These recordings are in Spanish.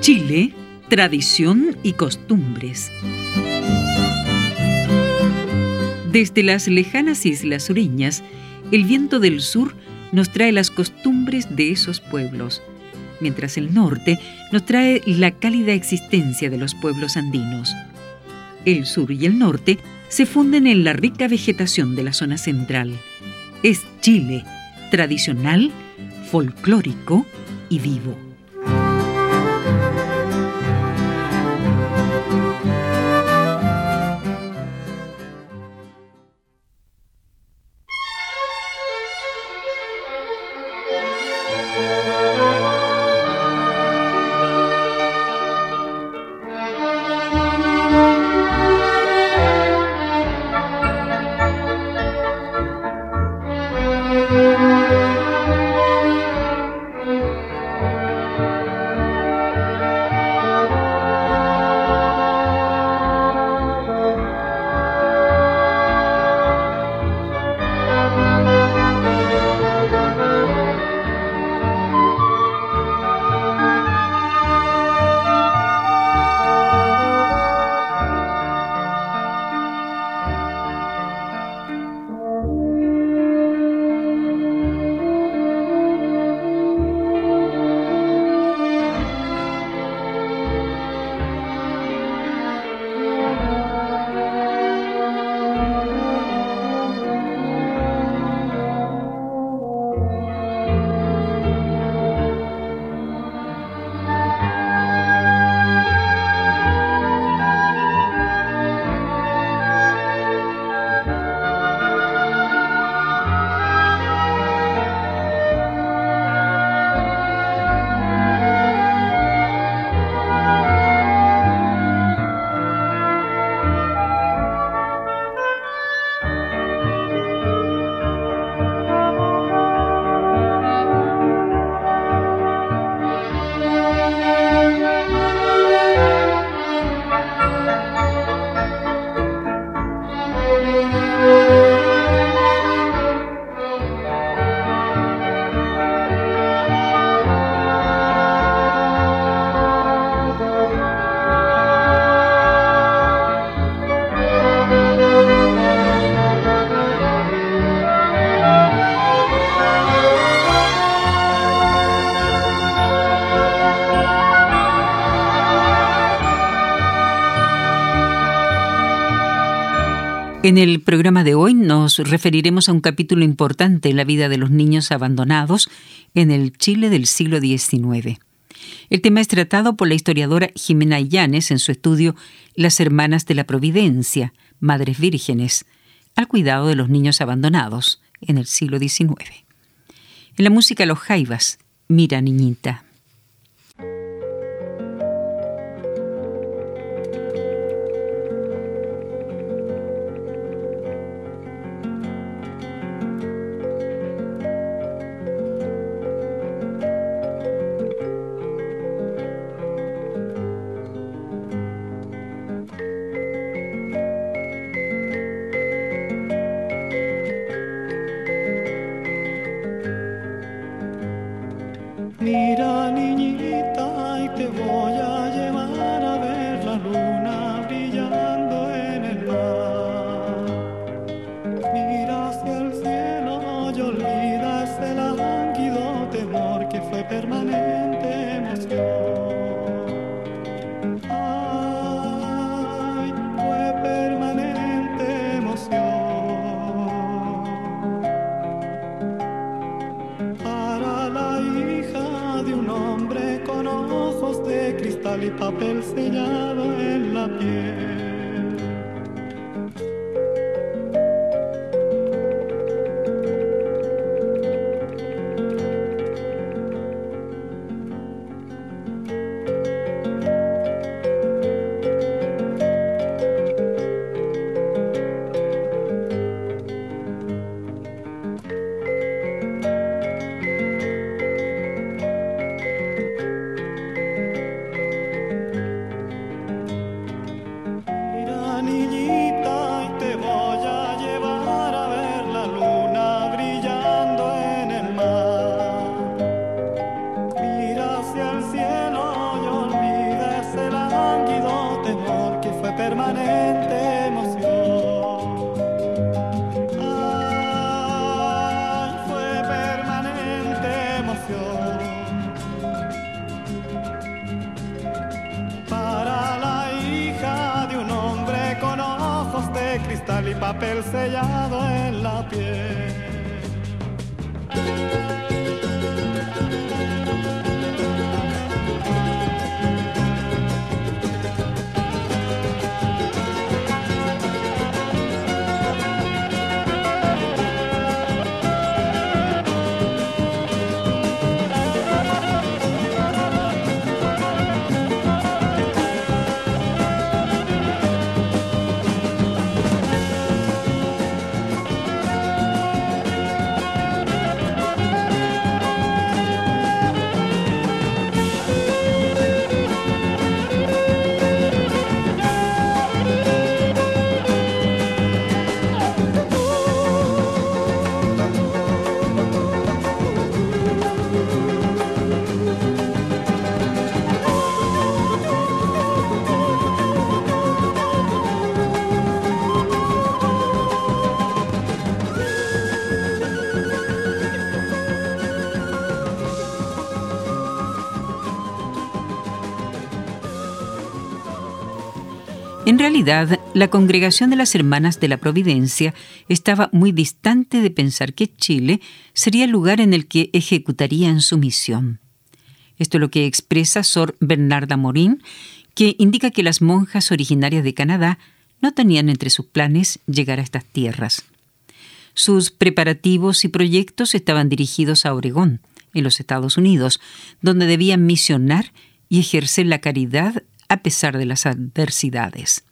Chile, tradición y costumbres. Desde las lejanas islas sureñas, el viento del sur nos trae las costumbres de esos pueblos, mientras el norte nos trae la cálida existencia de los pueblos andinos. El sur y el norte se funden en la rica vegetación de la zona central. Es Chile, tradicional, folclórico y vivo. En el programa de hoy nos referiremos a un capítulo importante en la vida de los niños abandonados en el Chile del siglo XIX. El tema es tratado por la historiadora Jimena Illanes en su estudio Las Hermanas de la Providencia, Madres Vírgenes, al cuidado de los niños abandonados en el siglo XIX. En la música Los Jaivas, Mira Niñita. En realidad, la congregación de las Hermanas de la Providencia estaba muy distante de pensar que Chile sería el lugar en el que ejecutarían su misión. Esto es lo que expresa Sor Bernarda Morín, que indica que las monjas originarias de Canadá no tenían entre sus planes llegar a estas tierras. Sus preparativos y proyectos estaban dirigidos a Oregón, en los Estados Unidos, donde debían misionar y ejercer la caridad a pesar de las adversidades.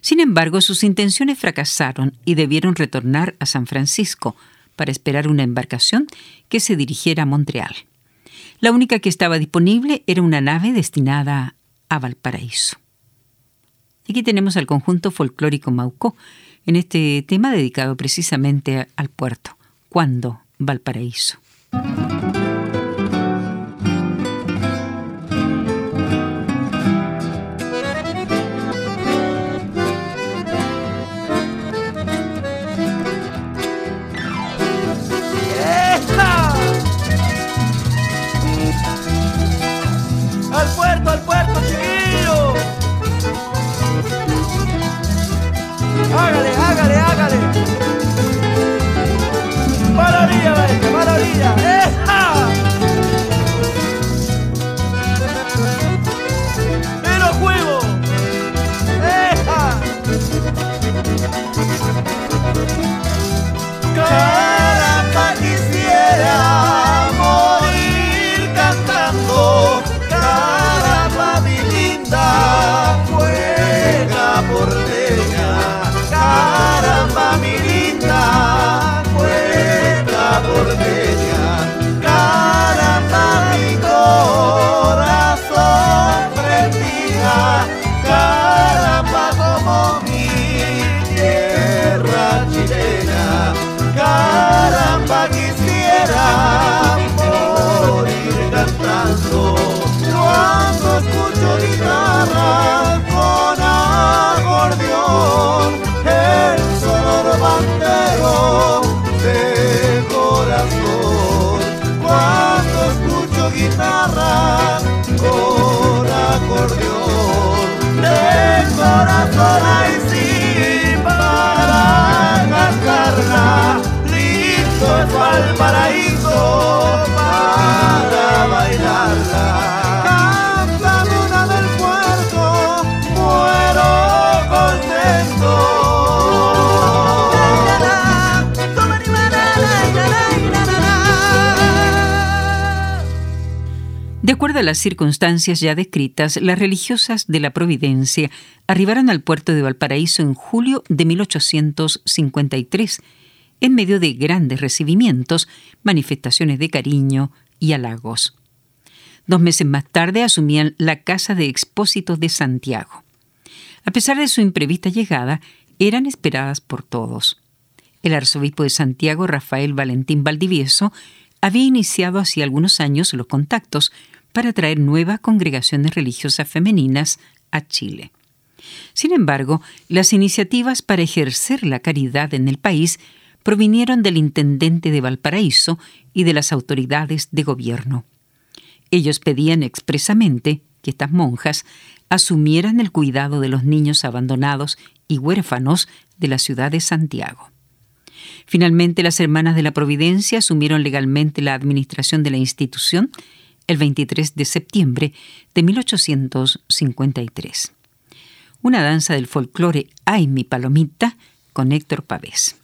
Sin embargo, sus intenciones fracasaron y debieron retornar a San Francisco para esperar una embarcación que se dirigiera a Montreal. La única que estaba disponible era una nave destinada a Valparaíso. Aquí tenemos al conjunto folclórico Maucó en este tema dedicado precisamente al puerto. ¿Cuándo Valparaíso? De acuerdo a las circunstancias ya descritas, las religiosas de la Providencia arribaron al puerto de Valparaíso en julio de 1853, en medio de grandes recibimientos, manifestaciones de cariño y halagos. Dos meses más tarde asumían la Casa de Expósitos de Santiago. A pesar de su imprevista llegada, eran esperadas por todos. El arzobispo de Santiago, Rafael Valentín Valdivieso, había iniciado hacía algunos años los contactos para traer nuevas congregaciones religiosas femeninas a Chile. Sin embargo, las iniciativas para ejercer la caridad en el país provinieron del intendente de Valparaíso y de las autoridades de gobierno. Ellos pedían expresamente que estas monjas asumieran el cuidado de los niños abandonados y huérfanos de la ciudad de Santiago. Finalmente, las Hermanas de la Providencia asumieron legalmente la administración de la institución el 23 de septiembre de 1853. Una danza del folclore Ay mi palomita con Héctor Pavés.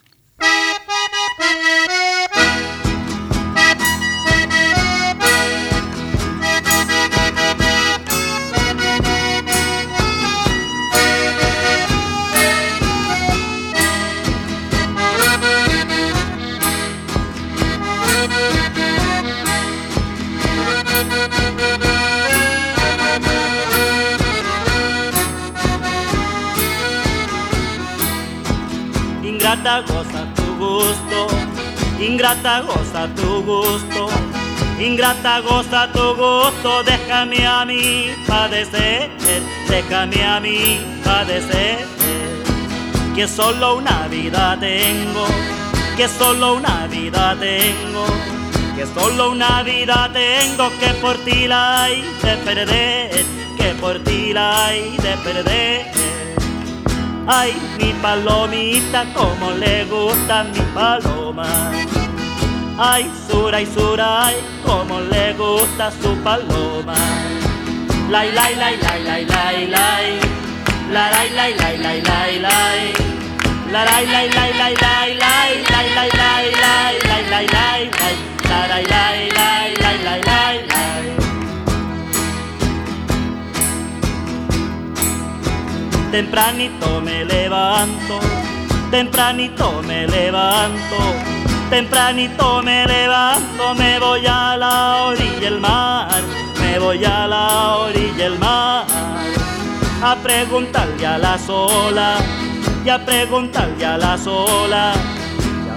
Ingrata goza tu gusto, ingrata goza tu gusto, ingrata goza tu gusto, déjame a mí padecer, déjame a mí padecer, que solo una vida tengo, que solo una vida tengo, que solo una vida tengo, que por ti la hay de perder, que por ti la hay de perder. Ay, mi palomita, como le gusta mi paloma. Ay, Suray, Suray, como le gusta su paloma. Lai, lai, lai, lai, lai, lai, lai. La, lai, lai, lai, lai, lai, lai. La, lai, lai, lai, lai, lai, lai, lai, lai, lai. Tempranito me levanto, tempranito me levanto, tempranito me levanto, me voy a la orilla del mar, me voy a la orilla del mar, a preguntarle a la sola, y a preguntarle a la a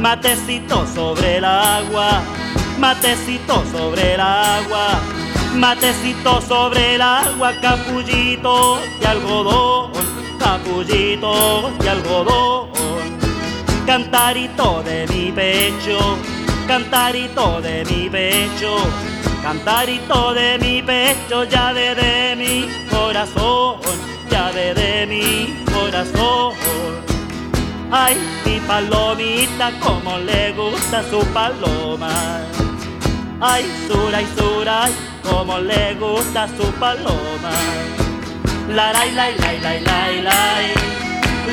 Matecito sobre el agua, matecito sobre el agua, matecito sobre el agua, capullito de algodón, capullito de algodón, cantarito de mi pecho, cantarito de mi pecho cantarito de mi pecho, llave de mi corazón, llave de mi corazón. Ay, mi palomita, como le gusta su paloma. Ay, Suray, Suray, como le gusta su paloma. La la la la la la la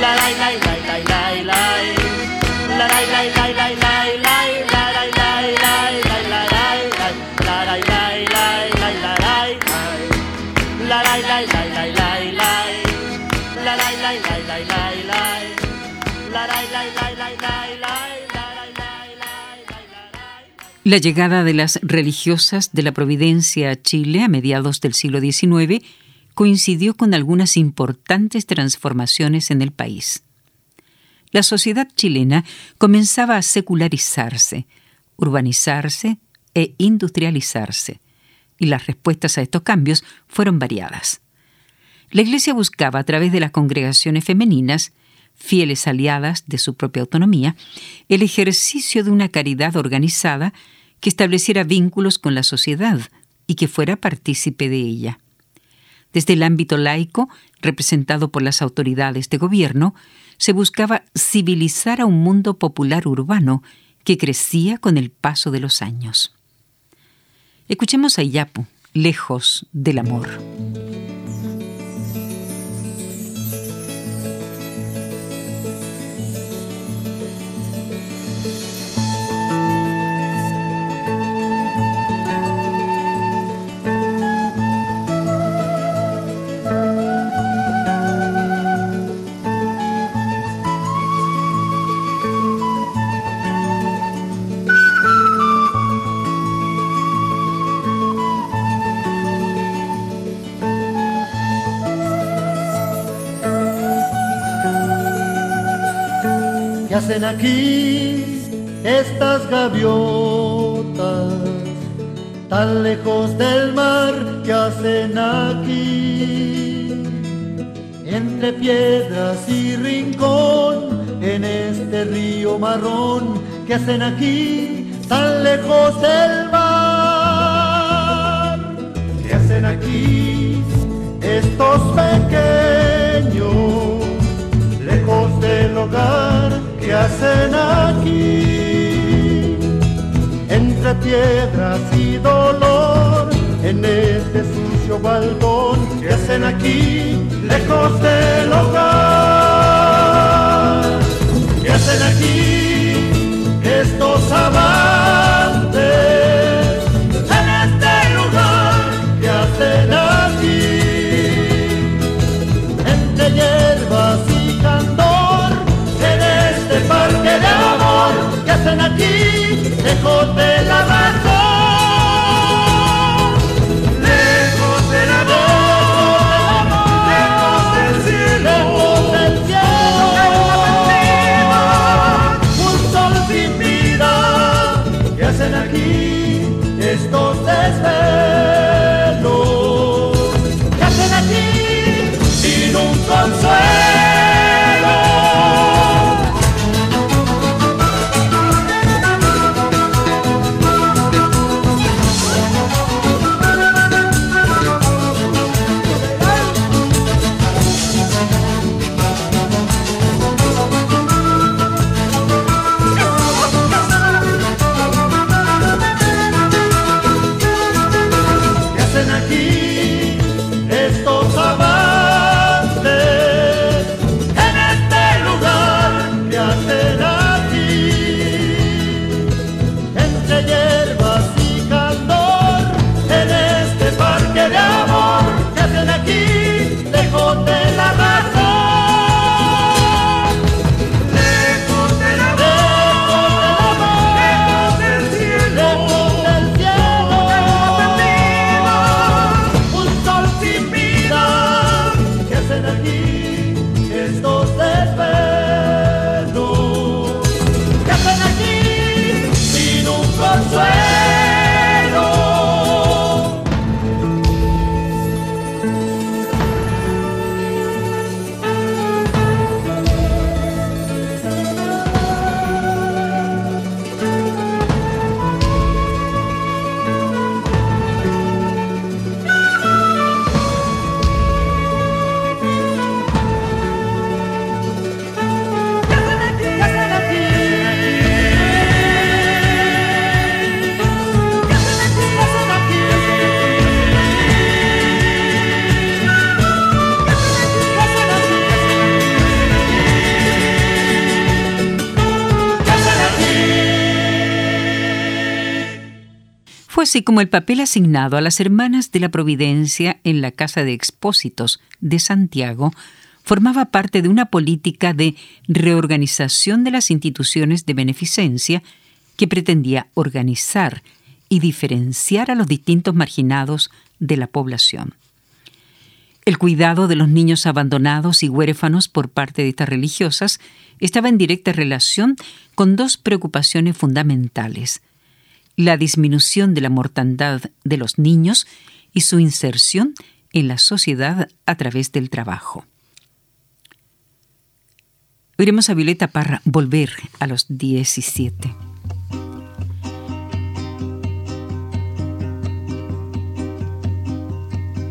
la la la la la la la la la la la la la La llegada de las religiosas de la Providencia a Chile a mediados del siglo XIX coincidió con algunas importantes transformaciones en el país. La sociedad chilena comenzaba a secularizarse, urbanizarse e industrializarse, y las respuestas a estos cambios fueron variadas. La Iglesia buscaba a través de las congregaciones femeninas fieles aliadas de su propia autonomía, el ejercicio de una caridad organizada que estableciera vínculos con la sociedad y que fuera partícipe de ella. Desde el ámbito laico, representado por las autoridades de gobierno, se buscaba civilizar a un mundo popular urbano que crecía con el paso de los años. Escuchemos a Iyapu, lejos del amor. Aquí estas gaviotas? Tan lejos del mar, ¿qué hacen aquí? Entre piedras y rincón, en este río marrón, ¿qué hacen aquí? Tan lejos del mar, ¿qué hacen aquí estos pequeños? lejos del hogar que hacen aquí, entre piedras y dolor, en este sucio balcón que hacen aquí, lejos del hogar, que hacen aquí estos amantes, en este lugar que hacen aquí, parque de amor que hacen aquí, lejos de la razón. Así como el papel asignado a las hermanas de la Providencia en la Casa de Expósitos de Santiago formaba parte de una política de reorganización de las instituciones de beneficencia que pretendía organizar y diferenciar a los distintos marginados de la población. El cuidado de los niños abandonados y huérfanos por parte de estas religiosas estaba en directa relación con dos preocupaciones fundamentales la disminución de la mortandad de los niños y su inserción en la sociedad a través del trabajo. Oiremos a Violeta Parra volver a los 17.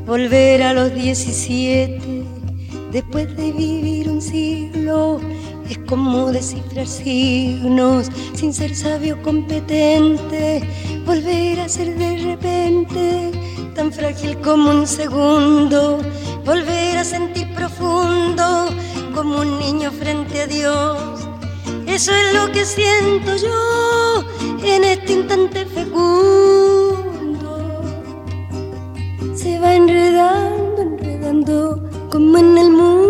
Volver a los 17, después de vivir un siglo es como descifrar signos sin ser sabio competente, volver a ser de repente tan frágil como un segundo, volver a sentir profundo como un niño frente a Dios. Eso es lo que siento yo en este instante fecundo. Se va enredando, enredando como en el piedra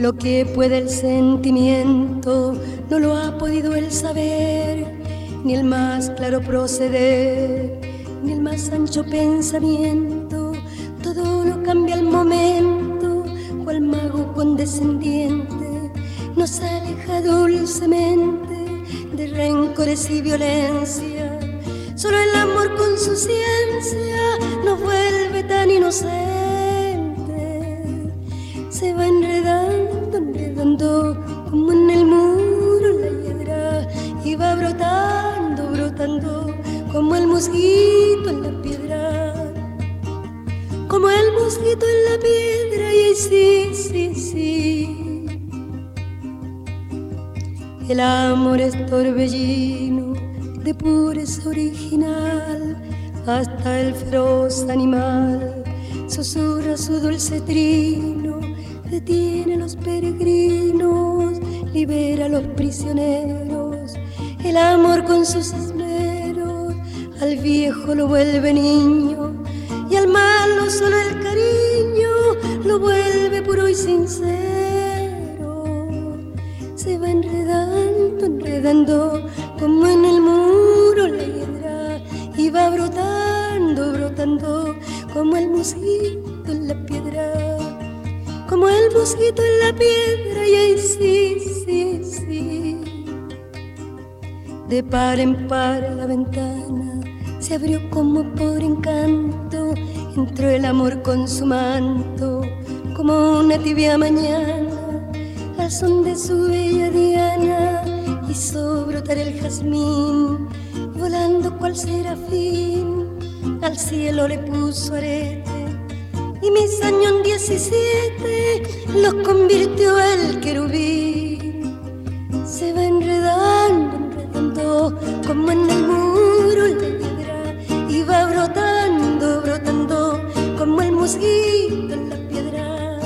Lo que puede el sentimiento no lo ha podido el saber, ni el más claro proceder, ni el más ancho pensamiento. Todo lo cambia al momento, cual mago condescendiente nos aleja dulcemente de rencores y violencia. Solo el amor con su ciencia nos vuelve tan inocentes se va enredando, enredando como en el muro la hiedra y va brotando, brotando como el mosquito en la piedra, como el mosquito en la piedra y sí, sí, sí. El amor es torbellino de pureza original hasta el feroz animal susurra su dulce trino detiene a los peregrinos, libera a los prisioneros, el amor con sus esmeros, al viejo lo vuelve niño y al malo solo el cariño lo vuelve puro y sincero. Se va enredando, enredando como en el muro la hiedra y va brotando, brotando como el mosquito en la piedra y ahí sí, sí, sí. De par en par la ventana se abrió como por encanto, entró el amor con su manto, como una tibia mañana, al son de su bella diana, hizo brotar el jazmín, volando cual serafín, al cielo le puso arete y mis años 17 los convirtió el querubín. Se va enredando, enredando como en el muro la piedra y va brotando, brotando como el mosquito en la piedra,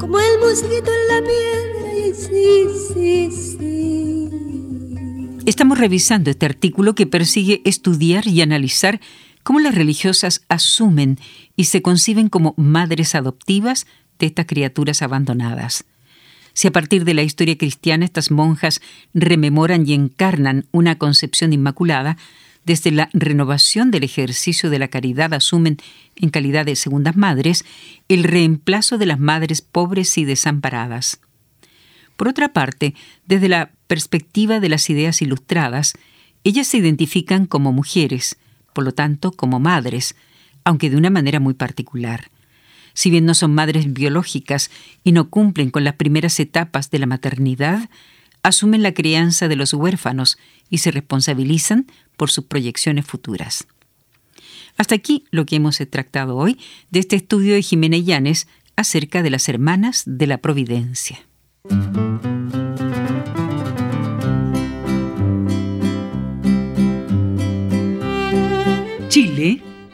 como el mosquito en la piedra y sí, sí, sí. Estamos revisando este artículo que persigue estudiar y analizar cómo las religiosas asumen y se conciben como madres adoptivas de estas criaturas abandonadas. Si a partir de la historia cristiana estas monjas rememoran y encarnan una concepción inmaculada, desde la renovación del ejercicio de la caridad asumen, en calidad de segundas madres, el reemplazo de las madres pobres y desamparadas. Por otra parte, desde la perspectiva de las ideas ilustradas, ellas se identifican como mujeres, por lo tanto, como madres, aunque de una manera muy particular. Si bien no son madres biológicas y no cumplen con las primeras etapas de la maternidad, asumen la crianza de los huérfanos y se responsabilizan por sus proyecciones futuras. Hasta aquí lo que hemos tratado hoy de este estudio de Jiménez Llanes acerca de las hermanas de la Providencia.